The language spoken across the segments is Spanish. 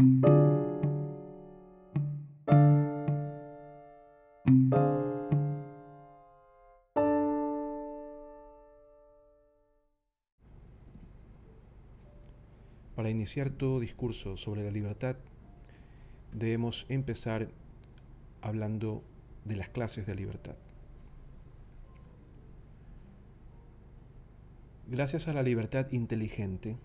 Para iniciar todo discurso sobre la libertad, debemos empezar hablando de las clases de libertad. Gracias a la libertad inteligente,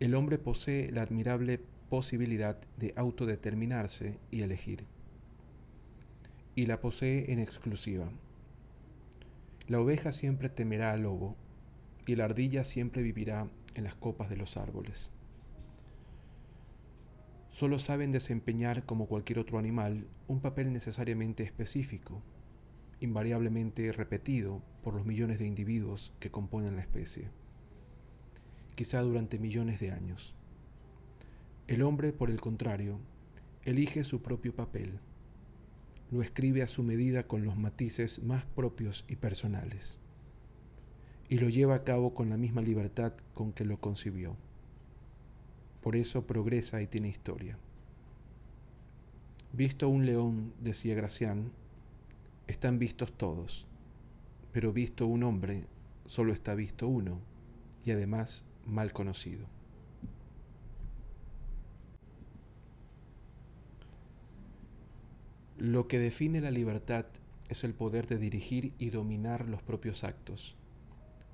el hombre posee la admirable posibilidad de autodeterminarse y elegir. Y la posee en exclusiva. La oveja siempre temerá al lobo y la ardilla siempre vivirá en las copas de los árboles. Solo saben desempeñar, como cualquier otro animal, un papel necesariamente específico, invariablemente repetido por los millones de individuos que componen la especie, quizá durante millones de años. El hombre, por el contrario, elige su propio papel, lo escribe a su medida con los matices más propios y personales, y lo lleva a cabo con la misma libertad con que lo concibió. Por eso progresa y tiene historia. Visto un león, decía Gracián, están vistos todos, pero visto un hombre, solo está visto uno, y además mal conocido. Lo que define la libertad es el poder de dirigir y dominar los propios actos,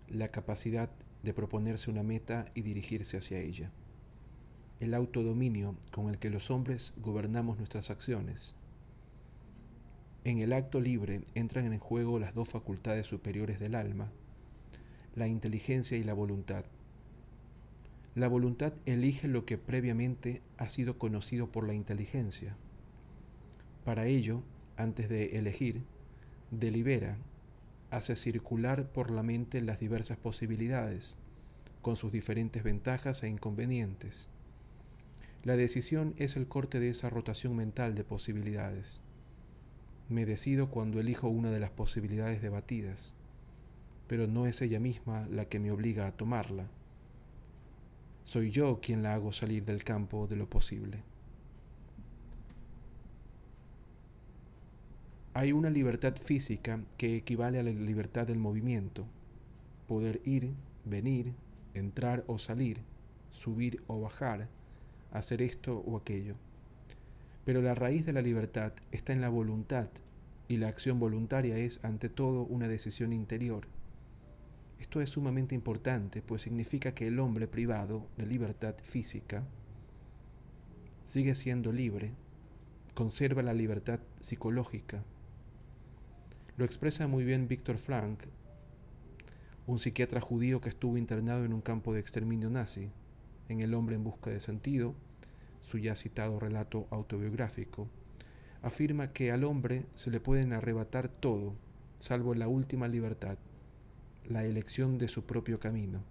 la capacidad de proponerse una meta y dirigirse hacia ella el autodominio con el que los hombres gobernamos nuestras acciones. En el acto libre entran en juego las dos facultades superiores del alma, la inteligencia y la voluntad. La voluntad elige lo que previamente ha sido conocido por la inteligencia. Para ello, antes de elegir, delibera, hace circular por la mente las diversas posibilidades, con sus diferentes ventajas e inconvenientes la decisión es el corte de esa rotación mental de posibilidades. Me decido cuando elijo una de las posibilidades debatidas, pero no es ella misma la que me obliga a tomarla. Soy yo quien la hago salir del campo de lo posible. Hay una libertad física que equivale a la libertad del movimiento, poder ir, venir, entrar o salir, subir o bajar, hacer esto o aquello. Pero la raíz de la libertad está en la voluntad y la acción voluntaria es ante todo una decisión interior. Esto es sumamente importante, pues significa que el hombre privado de libertad física sigue siendo libre, conserva la libertad psicológica. Lo expresa muy bien Víctor Frank, un psiquiatra judío que estuvo internado en un campo de exterminio nazi en El hombre en busca de sentido, su ya citado relato autobiográfico, afirma que al hombre se le pueden arrebatar todo, salvo la última libertad, la elección de su propio camino.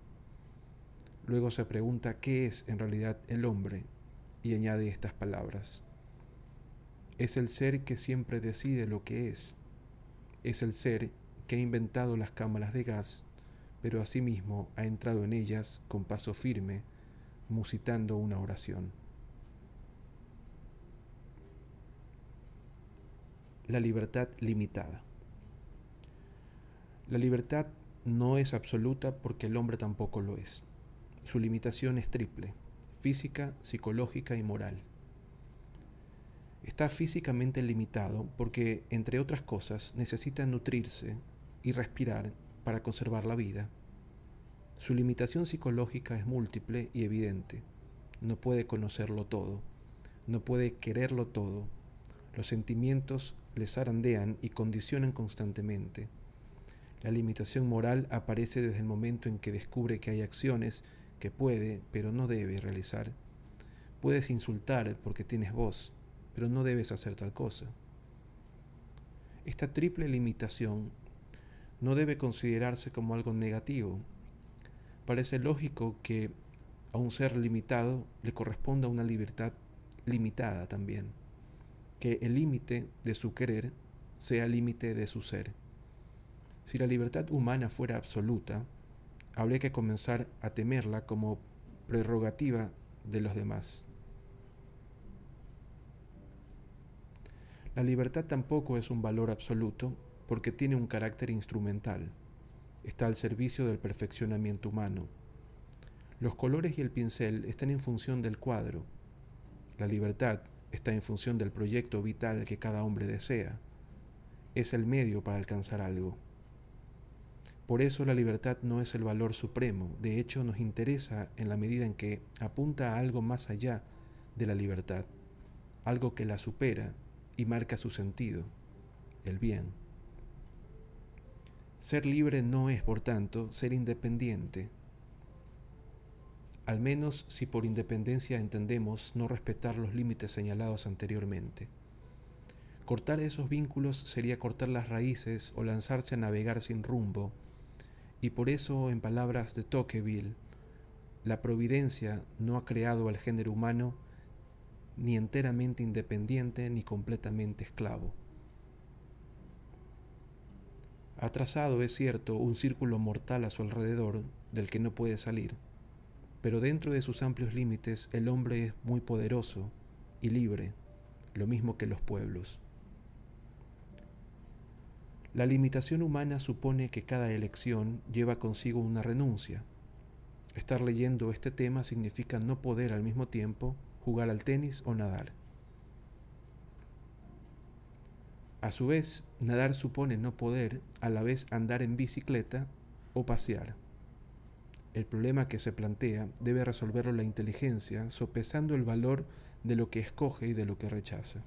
Luego se pregunta qué es en realidad el hombre y añade estas palabras. Es el ser que siempre decide lo que es. Es el ser que ha inventado las cámaras de gas, pero asimismo ha entrado en ellas con paso firme musitando una oración. La libertad limitada. La libertad no es absoluta porque el hombre tampoco lo es. Su limitación es triple, física, psicológica y moral. Está físicamente limitado porque, entre otras cosas, necesita nutrirse y respirar para conservar la vida su limitación psicológica es múltiple y evidente. No puede conocerlo todo, no puede quererlo todo. Los sentimientos le zarandean y condicionan constantemente. La limitación moral aparece desde el momento en que descubre que hay acciones que puede, pero no debe realizar. Puedes insultar porque tienes voz, pero no debes hacer tal cosa. Esta triple limitación no debe considerarse como algo negativo, Parece lógico que a un ser limitado le corresponda una libertad limitada también, que el límite de su querer sea límite de su ser. Si la libertad humana fuera absoluta, habría que comenzar a temerla como prerrogativa de los demás. La libertad tampoco es un valor absoluto porque tiene un carácter instrumental. Está al servicio del perfeccionamiento humano. Los colores y el pincel están en función del cuadro. La libertad está en función del proyecto vital que cada hombre desea. Es el medio para alcanzar algo. Por eso la libertad no es el valor supremo, de hecho nos interesa en la medida en que apunta a algo más allá de la libertad, algo que la supera y marca su sentido, el bien. Ser libre no es, por tanto, ser independiente, al menos si por independencia entendemos no respetar los límites señalados anteriormente. Cortar esos vínculos sería cortar las raíces o lanzarse a navegar sin rumbo, y por eso, en palabras de Tocqueville, la providencia no ha creado al género humano ni enteramente independiente ni completamente esclavo. Ha trazado, es cierto, un círculo mortal a su alrededor del que no puede salir, pero dentro de sus amplios límites el hombre es muy poderoso y libre, lo mismo que los pueblos. La limitación humana supone que cada elección lleva consigo una renuncia. Estar leyendo este tema significa no poder al mismo tiempo jugar al tenis o nadar. A su vez, nadar supone no poder a la vez andar en bicicleta o pasear. El problema que se plantea debe resolverlo la inteligencia sopesando el valor de lo que escoge y de lo que rechaza.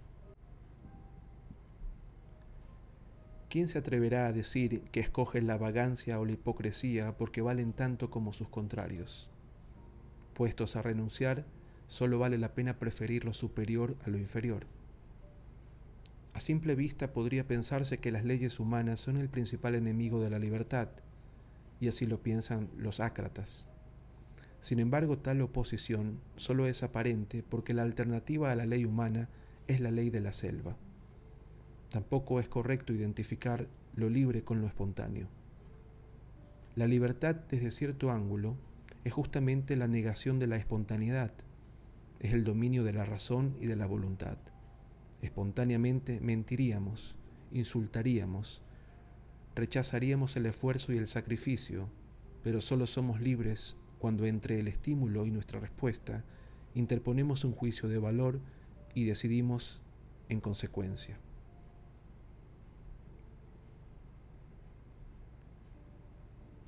¿Quién se atreverá a decir que escoge la vagancia o la hipocresía porque valen tanto como sus contrarios? Puestos a renunciar, solo vale la pena preferir lo superior a lo inferior. A simple vista podría pensarse que las leyes humanas son el principal enemigo de la libertad, y así lo piensan los ácratas. Sin embargo, tal oposición solo es aparente porque la alternativa a la ley humana es la ley de la selva. Tampoco es correcto identificar lo libre con lo espontáneo. La libertad desde cierto ángulo es justamente la negación de la espontaneidad, es el dominio de la razón y de la voluntad. Espontáneamente mentiríamos, insultaríamos, rechazaríamos el esfuerzo y el sacrificio, pero solo somos libres cuando entre el estímulo y nuestra respuesta interponemos un juicio de valor y decidimos en consecuencia.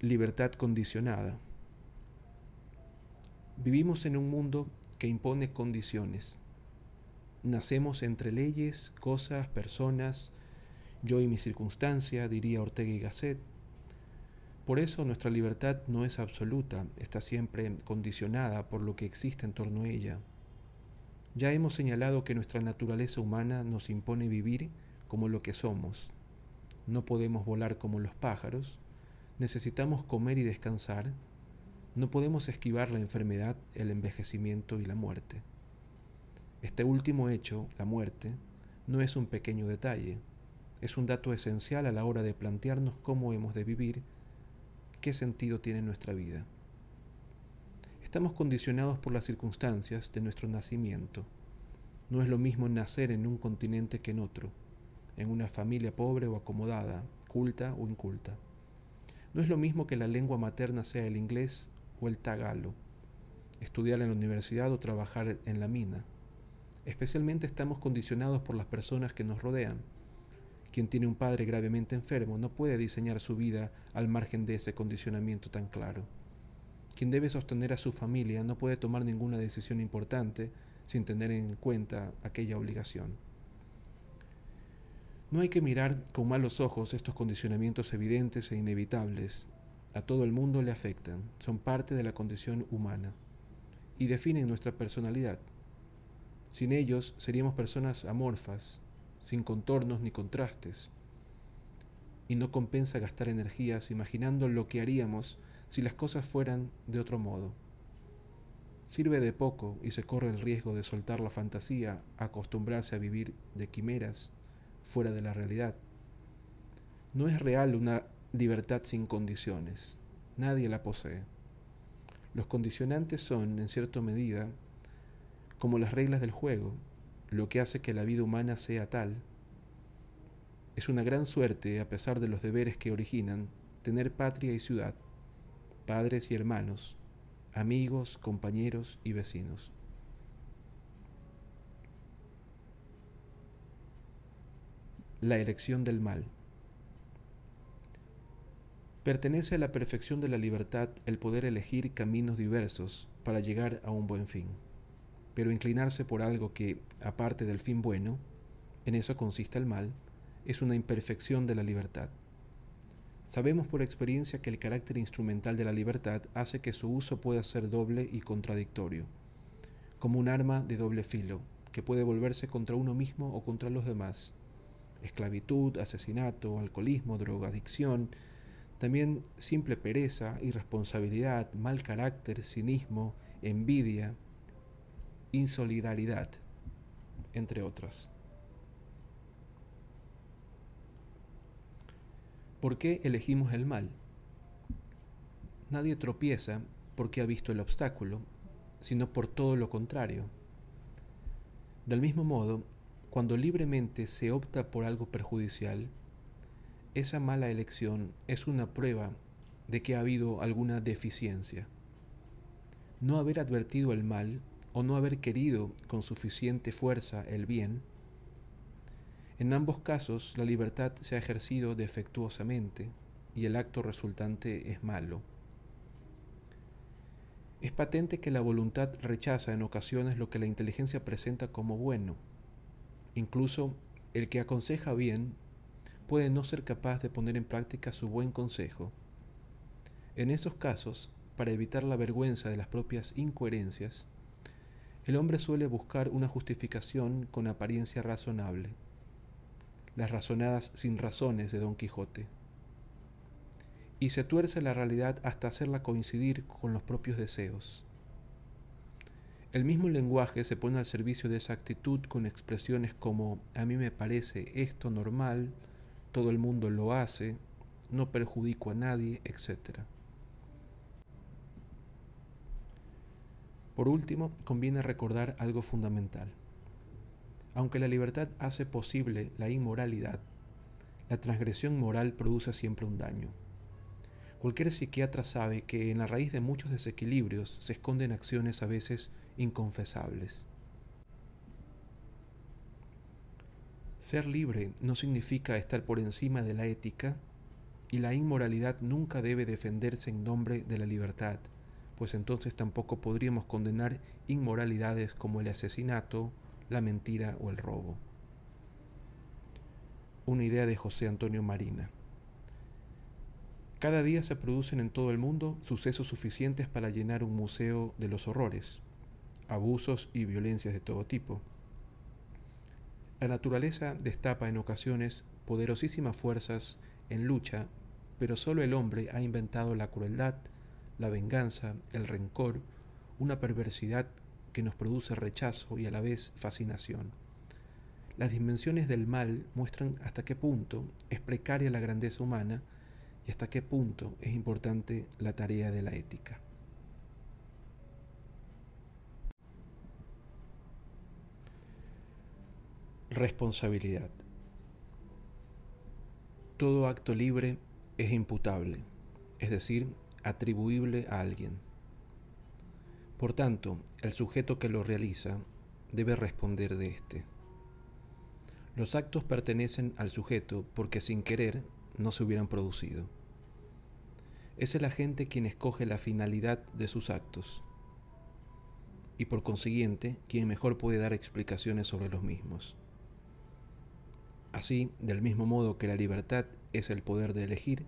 Libertad condicionada. Vivimos en un mundo que impone condiciones. Nacemos entre leyes, cosas, personas, yo y mi circunstancia, diría Ortega y Gasset. Por eso nuestra libertad no es absoluta, está siempre condicionada por lo que existe en torno a ella. Ya hemos señalado que nuestra naturaleza humana nos impone vivir como lo que somos. No podemos volar como los pájaros, necesitamos comer y descansar, no podemos esquivar la enfermedad, el envejecimiento y la muerte. Este último hecho, la muerte, no es un pequeño detalle, es un dato esencial a la hora de plantearnos cómo hemos de vivir, qué sentido tiene nuestra vida. Estamos condicionados por las circunstancias de nuestro nacimiento. No es lo mismo nacer en un continente que en otro, en una familia pobre o acomodada, culta o inculta. No es lo mismo que la lengua materna sea el inglés o el tagalo, estudiar en la universidad o trabajar en la mina. Especialmente estamos condicionados por las personas que nos rodean. Quien tiene un padre gravemente enfermo no puede diseñar su vida al margen de ese condicionamiento tan claro. Quien debe sostener a su familia no puede tomar ninguna decisión importante sin tener en cuenta aquella obligación. No hay que mirar con malos ojos estos condicionamientos evidentes e inevitables a todo el mundo le afectan, son parte de la condición humana y definen nuestra personalidad. Sin ellos seríamos personas amorfas, sin contornos ni contrastes. Y no compensa gastar energías imaginando lo que haríamos si las cosas fueran de otro modo. Sirve de poco y se corre el riesgo de soltar la fantasía, acostumbrarse a vivir de quimeras fuera de la realidad. No es real una libertad sin condiciones. Nadie la posee. Los condicionantes son, en cierta medida, como las reglas del juego, lo que hace que la vida humana sea tal, Es una gran suerte, a pesar de los deberes que originan, tener patria y ciudad, padres y hermanos, amigos, compañeros y vecinos. La elección del mal. Pertenece a la perfección de la libertad el poder elegir caminos diversos para llegar a un buen fin, pero inclinarse por algo que, aparte del fin bueno, en eso consiste el mal, es una imperfección de la libertad. Sabemos por experiencia que el carácter instrumental de la libertad hace que su uso pueda ser doble y contradictorio, como un arma de doble filo, que puede volverse contra uno mismo o contra los demás. Esclavitud, asesinato, alcoholismo, drogadicción, también simple pereza, irresponsabilidad, mal carácter, cinismo, envidia, insolidaridad, entre otras. ¿Por qué elegimos el mal? Nadie tropieza porque ha visto el obstáculo, sino por todo lo contrario. Del mismo modo, cuando libremente se opta por algo perjudicial, esa mala elección es una prueba de que ha habido alguna deficiencia. No haber advertido el mal o no haber querido con suficiente fuerza el bien en ambos casos, la libertad se ha ejercido defectuosamente y el acto resultante es malo. Es patente que la voluntad rechaza en ocasiones lo que la inteligencia presenta como bueno. Incluso el que aconseja bien puede no ser capaz de poner en práctica su buen consejo. En esos casos, para evitar la vergüenza de las propias incoherencias, el hombre suele buscar una justificación con apariencia razonable las razonadas sin razones de Don Quijote. Y se tuerce la realidad hasta hacerla coincidir con los propios deseos. El mismo lenguaje se pone al servicio de esa actitud con expresiones como a mí me parece esto normal, todo el mundo lo hace, no perjudico a nadie, etc. Por último, conviene recordar algo fundamental. Aunque la libertad hace posible la inmoralidad, la transgresión moral produce siempre un daño. Cualquier psiquiatra sabe que en la raíz de muchos desequilibrios se esconden acciones a veces inconfesables. Ser libre no significa estar por encima de la ética y la inmoralidad nunca debe defenderse en nombre de la libertad, pues entonces tampoco podríamos condenar inmoralidades como el asesinato, la mentira o el robo. Una idea de José Antonio Marina. Cada día se producen en todo el mundo sucesos suficientes para llenar un museo de los horrores, abusos y violencias de todo tipo. La naturaleza destapa en ocasiones poderosísimas fuerzas en lucha, pero solo el hombre ha inventado la crueldad, la venganza, el rencor, una perversidad que nos produce rechazo y a la vez fascinación. Las dimensiones del mal muestran hasta qué punto es precaria la grandeza humana y hasta qué punto es importante la tarea de la ética. Responsabilidad. Todo acto libre es imputable, es decir, atribuible a alguien. Por tanto, el sujeto que lo realiza debe responder de éste. Los actos pertenecen al sujeto porque sin querer no se hubieran producido. Es el agente quien escoge la finalidad de sus actos y por consiguiente quien mejor puede dar explicaciones sobre los mismos. Así, del mismo modo que la libertad es el poder de elegir,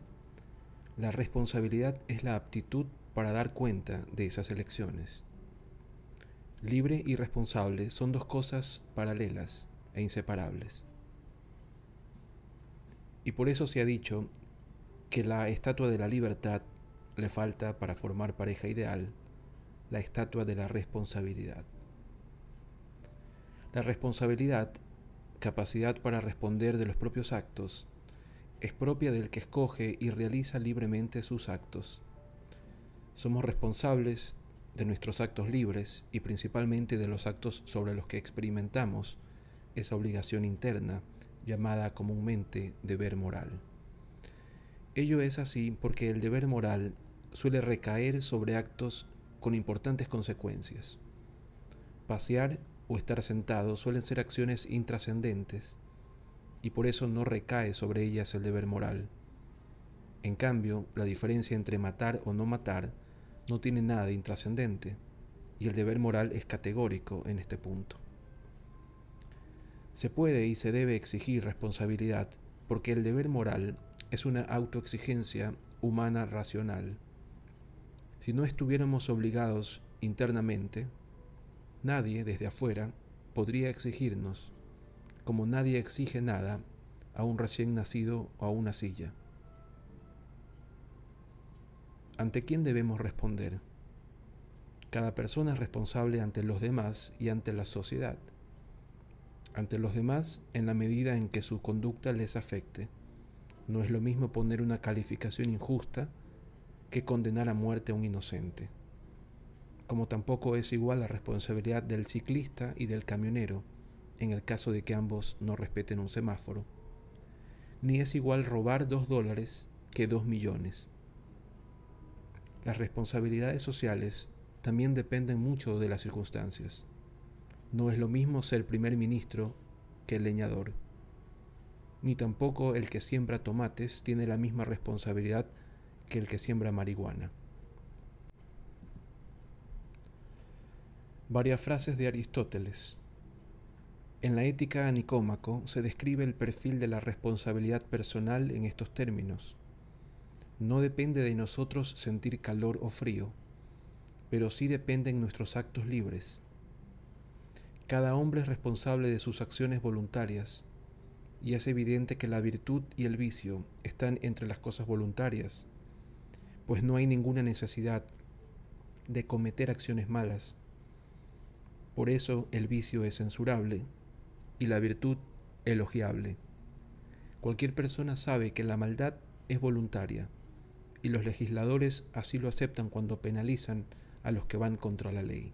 la responsabilidad es la aptitud para dar cuenta de esas elecciones. Libre y responsable son dos cosas paralelas e inseparables. Y por eso se ha dicho que la estatua de la libertad le falta para formar pareja ideal la estatua de la responsabilidad. La responsabilidad, capacidad para responder de los propios actos, es propia del que escoge y realiza libremente sus actos somos responsables de nuestros actos libres y principalmente de los actos sobre los que experimentamos esa obligación interna llamada comúnmente deber moral. Ello es así porque el deber moral suele recaer sobre actos con importantes consecuencias. Pasear o estar sentado suelen ser acciones intrascendentes y por eso no recae sobre ellas el deber moral. En cambio, la diferencia entre matar o no matar no tiene nada de intrascendente y el deber moral es categórico en este punto. Se puede y se debe exigir responsabilidad porque el deber moral es una autoexigencia humana racional. Si no estuviéramos obligados internamente, nadie desde afuera podría exigirnos, como nadie exige nada a un recién nacido o a una silla. ¿Ante quién debemos responder? Cada persona es responsable ante los demás y ante la sociedad. Ante los demás en la medida en que su conducta les afecte. No es lo mismo poner una calificación injusta que condenar a muerte a un inocente. Como tampoco es igual la responsabilidad del ciclista y del camionero en el caso de que ambos no respeten un semáforo. Ni es igual robar dos dólares que dos millones. Las responsabilidades sociales también dependen mucho de las circunstancias. No es lo mismo ser primer ministro que el leñador. Ni tampoco el que siembra tomates tiene la misma responsabilidad que el que siembra marihuana. Varias frases de Aristóteles. En la ética a Nicómaco se describe el perfil de la responsabilidad personal en estos términos. No depende de nosotros sentir calor o frío, pero sí dependen nuestros actos libres. Cada hombre es responsable de sus acciones voluntarias, y es evidente que la virtud y el vicio están entre las cosas voluntarias, pues no hay ninguna necesidad de cometer acciones malas. Por eso el vicio es censurable y la virtud elogiable. Cualquier persona sabe que la maldad es voluntaria y los legisladores así lo aceptan cuando penalizan a los que van contra la ley.